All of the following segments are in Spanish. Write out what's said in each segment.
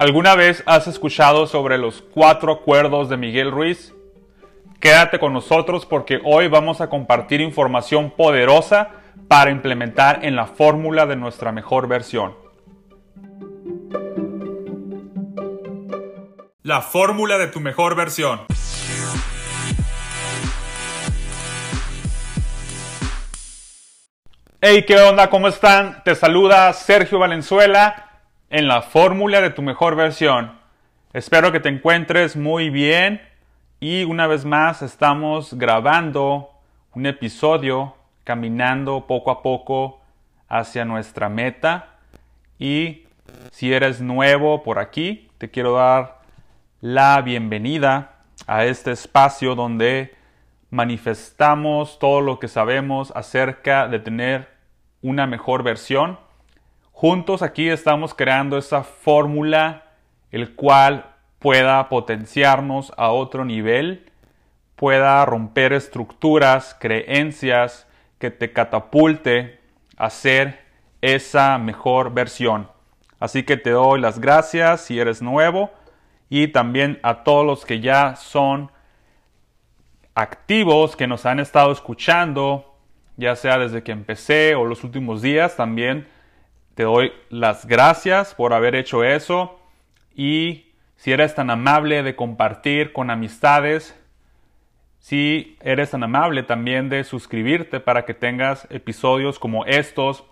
¿Alguna vez has escuchado sobre los cuatro acuerdos de Miguel Ruiz? Quédate con nosotros porque hoy vamos a compartir información poderosa para implementar en la fórmula de nuestra mejor versión. La fórmula de tu mejor versión. Hey, ¿qué onda? ¿Cómo están? Te saluda Sergio Valenzuela en la fórmula de tu mejor versión. Espero que te encuentres muy bien y una vez más estamos grabando un episodio caminando poco a poco hacia nuestra meta y si eres nuevo por aquí te quiero dar la bienvenida a este espacio donde manifestamos todo lo que sabemos acerca de tener una mejor versión Juntos aquí estamos creando esa fórmula el cual pueda potenciarnos a otro nivel, pueda romper estructuras, creencias que te catapulte a ser esa mejor versión. Así que te doy las gracias si eres nuevo y también a todos los que ya son activos, que nos han estado escuchando, ya sea desde que empecé o los últimos días también te doy las gracias por haber hecho eso y si eres tan amable de compartir con amistades, si eres tan amable también de suscribirte para que tengas episodios como estos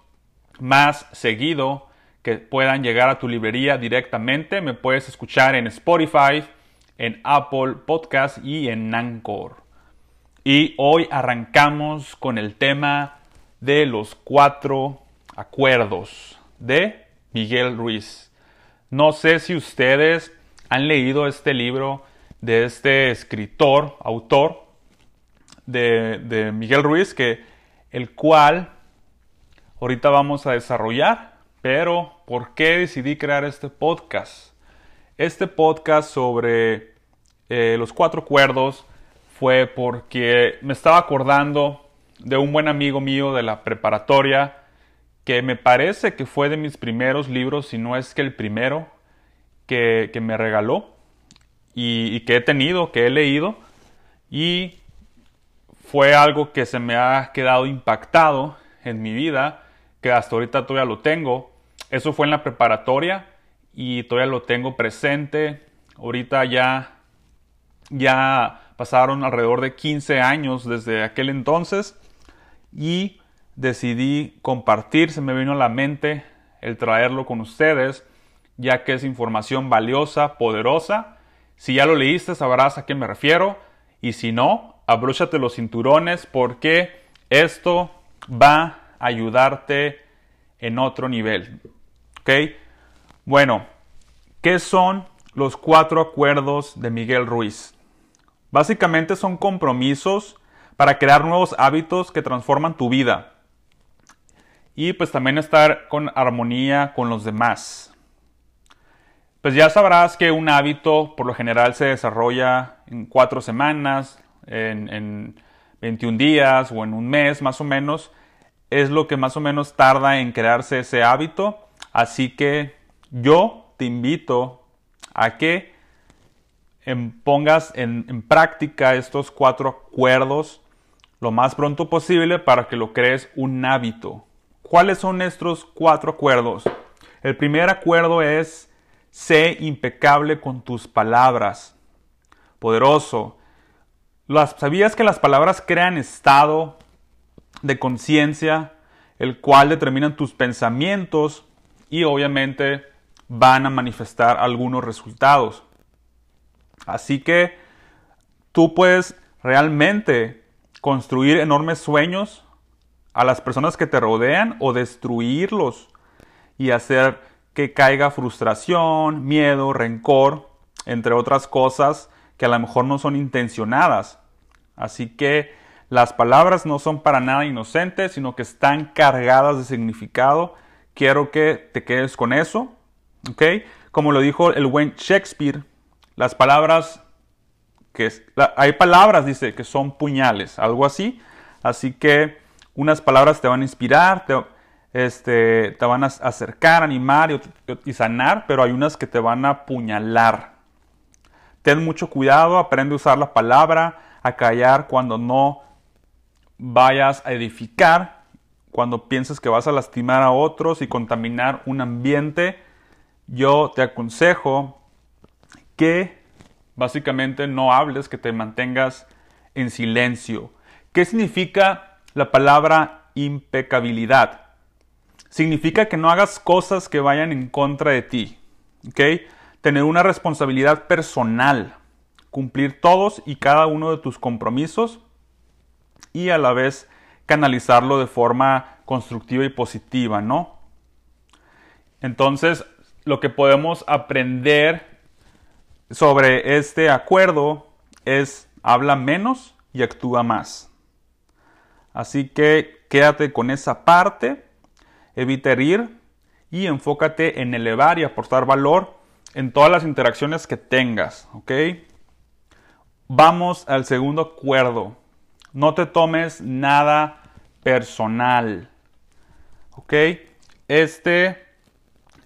más seguido que puedan llegar a tu librería directamente, me puedes escuchar en Spotify, en Apple Podcast y en Anchor. Y hoy arrancamos con el tema de los cuatro acuerdos de Miguel Ruiz. No sé si ustedes han leído este libro de este escritor, autor de, Miguel Ruiz, que el cual ahorita vamos a desarrollar. Pero, ¿por qué decidí crear este podcast? Este podcast sobre eh, los cuatro acuerdos fue porque me estaba acordando de un buen amigo mío de la preparatoria que me parece que fue de mis primeros libros, si no es que el primero que, me regaló y, que he tenido, que he leído, y fue algo que se me ha quedado impactado en mi vida, que hasta ahorita todavía lo tengo. Eso fue en la preparatoria y todavía lo tengo presente. Ahorita ya, ya pasaron alrededor de 15 años desde aquel entonces y decidí compartir, se me vino a la mente el traerlo con ustedes, ya que es información valiosa, poderosa. Si ya lo leíste, sabrás a qué me refiero. Y si no, abróchate los cinturones porque esto va a ayudarte en otro nivel. ¿Ok? Bueno, ¿qué son los cuatro acuerdos de Miguel Ruiz? Básicamente son compromisos para crear nuevos hábitos que transforman tu vida y pues también estar con armonía con los demás. Pues ya sabrás que un hábito por lo general se desarrolla en cuatro semanas, en, 21 días o en un mes más o menos. Es lo que más o menos tarda en crearse ese hábito. Así que yo te invito a que pongas en, en práctica estos cuatro acuerdos lo más pronto posible para que lo crees un hábito. ¿Cuáles son estos cuatro acuerdos? El primer acuerdo es, sé impecable con tus palabras. Poderoso. ¿Sabías que las palabras crean estado de conciencia, el cual determinan tus pensamientos y obviamente van a manifestar algunos resultados? Así que tú puedes realmente construir enormes sueños a las personas que te rodean o destruirlos y hacer que caiga frustración, miedo, rencor, entre otras cosas que a lo mejor no son intencionadas. Así que las palabras no son para nada inocentes, sino que están cargadas de significado. Quiero que te quedes con eso. ¿Ok? Como lo dijo el buen Shakespeare, las palabras que hay palabras, dice, que son puñales, algo así. Así que unas palabras te van a inspirar, este, te van a acercar, animar y, y sanar, pero hay unas que te van a apuñalar. Ten mucho cuidado, aprende a usar la palabra, a callar cuando no vayas a edificar, cuando pienses que vas a lastimar a otros y contaminar un ambiente. Yo te aconsejo que básicamente no hables, que te mantengas en silencio. ¿Qué significa la palabra impecabilidad? Significa que no hagas cosas que vayan en contra de ti. ¿Ok? Tener una responsabilidad personal. Cumplir todos y cada uno de tus compromisos y a la vez canalizarlo de forma constructiva y positiva, ¿no? Entonces, lo que podemos aprender sobre este acuerdo es habla menos y actúa más. Así que quédate con esa parte, evita herir y enfócate en elevar y aportar valor en todas las interacciones que tengas, ¿ok? Vamos al segundo acuerdo. No te tomes nada personal, ¿ok? Este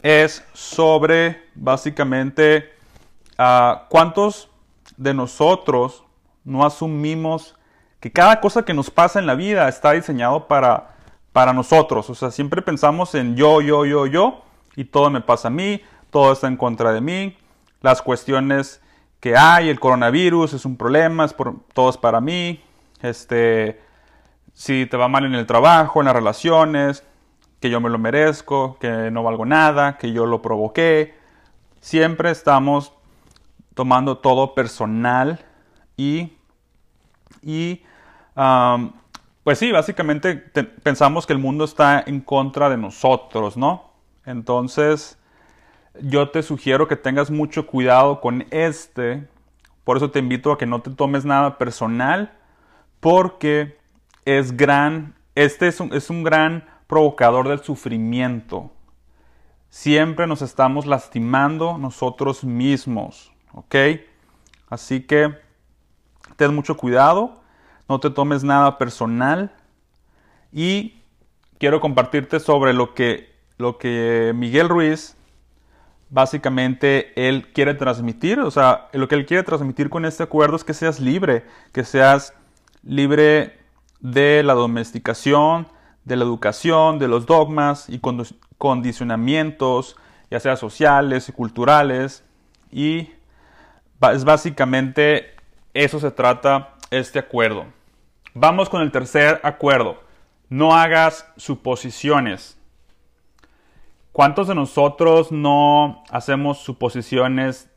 es sobre básicamente uh, cuántos de nosotros no asumimos que cada cosa que nos pasa en la vida está diseñado para, para nosotros. O sea, siempre pensamos en yo, yo, yo, yo, y todo me pasa a mí, todo está en contra de mí, las cuestiones que hay, el coronavirus es un problema, es por, todo es para mí, este, si te va mal en el trabajo, en las relaciones, que yo me lo merezco, que no valgo nada, que yo lo provoqué. Siempre estamos tomando todo personal y, y pues sí, básicamente pensamos que el mundo está en contra de nosotros, ¿no? Entonces, yo te sugiero que tengas mucho cuidado con este. Por eso te invito a que no te tomes nada personal, porque es gran, este es un, es un gran provocador del sufrimiento. Siempre nos estamos lastimando nosotros mismos, ¿ok? Así que ten mucho cuidado, no te tomes nada personal. Y quiero compartirte sobre lo que, lo que Miguel Ruiz básicamente él quiere transmitir, o sea, lo que él quiere transmitir con este acuerdo es que seas libre, que seas libre de la domesticación, de la educación, de los dogmas y condicionamientos, ya sea sociales y culturales, y es básicamente eso se trata este acuerdo. Vamos con el tercer acuerdo. No hagas suposiciones. ¿Cuántos de nosotros no hacemos suposiciones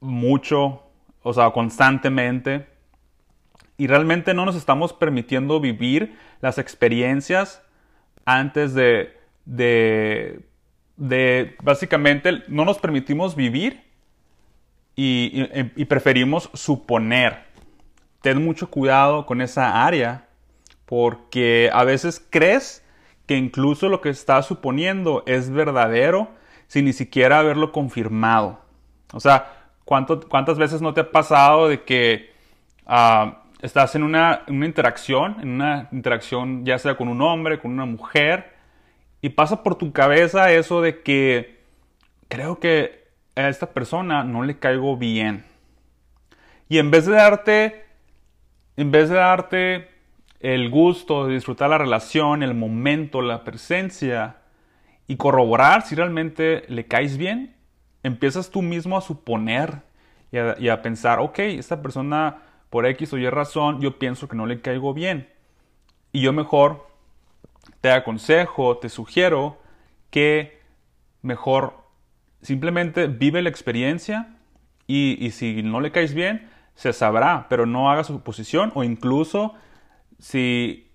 mucho, o sea, constantemente? Y realmente no nos estamos permitiendo vivir las experiencias antes de, de, de básicamente, no nos permitimos vivir y, preferimos suponer. Ten mucho cuidado con esa área porque a veces crees que incluso lo que estás suponiendo es verdadero sin ni siquiera haberlo confirmado. O sea, ¿cuántas veces no te ha pasado de que ah, estás en una, una, interacción, en una interacción ya sea con un hombre, con una mujer, y pasa por tu cabeza eso de que creo que a esta persona no le caigo bien. Y en vez de darte, en vez de darte el gusto de disfrutar la relación, el momento, la presencia y corroborar si realmente le caes bien, empiezas tú mismo a suponer y a, y pensar, ok, esta persona por X o Y razón, yo pienso que no le caigo bien. Y yo mejor te aconsejo, te sugiero que mejor Simplemente vive la experiencia y, si no le caes bien, se sabrá, pero no haga su posición o incluso si,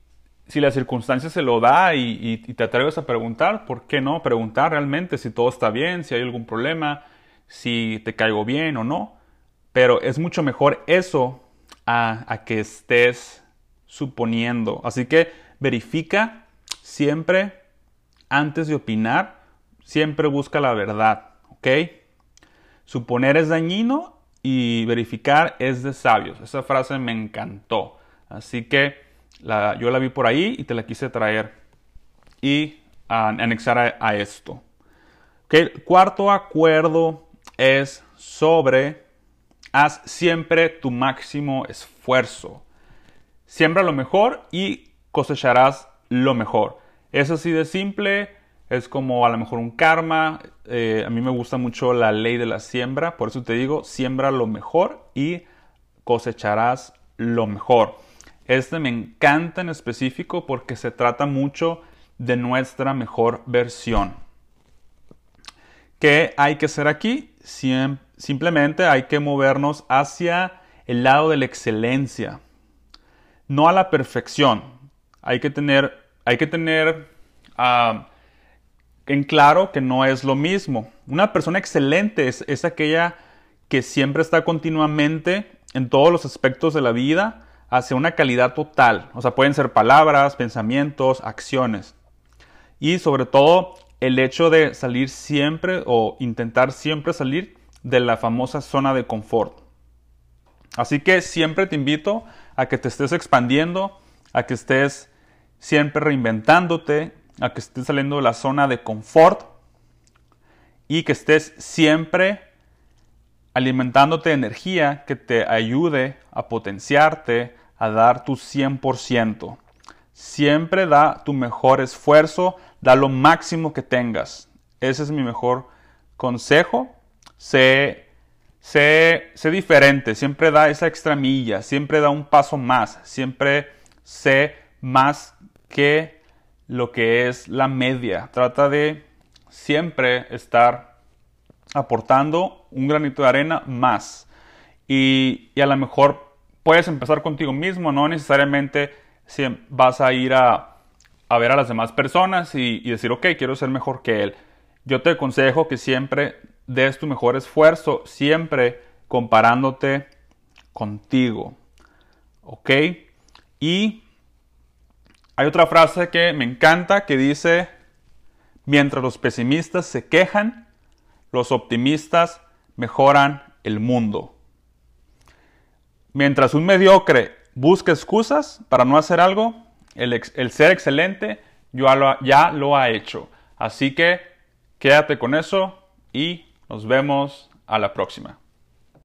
si la circunstancia se lo da y, te atreves a preguntar, ¿por qué no preguntar realmente si todo está bien, si hay algún problema, si te caigo bien o no? Pero es mucho mejor eso a, a que estés suponiendo. Así que verifica siempre antes de opinar, siempre busca la verdad. ¿Ok? Suponer es dañino y verificar es de sabios. Esa frase me encantó. Así que yo la vi por ahí y te la quise traer. Y anexar a, esto. El cuarto acuerdo es sobre haz siempre tu máximo esfuerzo. Siembra lo mejor y cosecharás lo mejor. Es así de simple, es como a lo mejor un karma. Eh, a mí me gusta mucho la ley de la siembra, por eso te digo, siembra lo mejor y cosecharás lo mejor. Este me encanta en específico porque se trata mucho de nuestra mejor versión. ¿Qué hay que hacer aquí? simplemente hay que movernos hacia el lado de la excelencia, no a la perfección. Hay que tener, hay que tener ah, en claro que no es lo mismo. Una persona excelente es, es aquella que siempre está continuamente en todos los aspectos de la vida hacia una calidad total. O sea, pueden ser palabras, pensamientos, acciones. Y sobre todo el hecho de salir siempre o intentar siempre salir de la famosa zona de confort. Así que siempre te invito a que te estés expandiendo, a que estés siempre reinventándote, a que estés saliendo de la zona de confort y que estés siempre alimentándote de energía que te ayude a potenciarte, a dar tu 100%. Siempre da tu mejor esfuerzo, da lo máximo que tengas. Ese es mi mejor consejo. Sé, sé, sé diferente, siempre da esa extra milla, siempre da un paso más, siempre sé más que lo que es la media. Trata de siempre estar aportando un granito de arena más. Y, a lo mejor puedes empezar contigo mismo, no necesariamente vas a ir a, ver a las demás personas y, y, decir, ok, quiero ser mejor que él. Yo te aconsejo que siempre des tu mejor esfuerzo, siempre comparándote contigo. ¿Ok? Y hay otra frase que me encanta que dice, mientras los pesimistas se quejan, los optimistas mejoran el mundo. Mientras un mediocre busca excusas para no hacer algo, el, ser excelente ya lo, ya lo ha hecho. Así que quédate con eso y nos vemos a la próxima.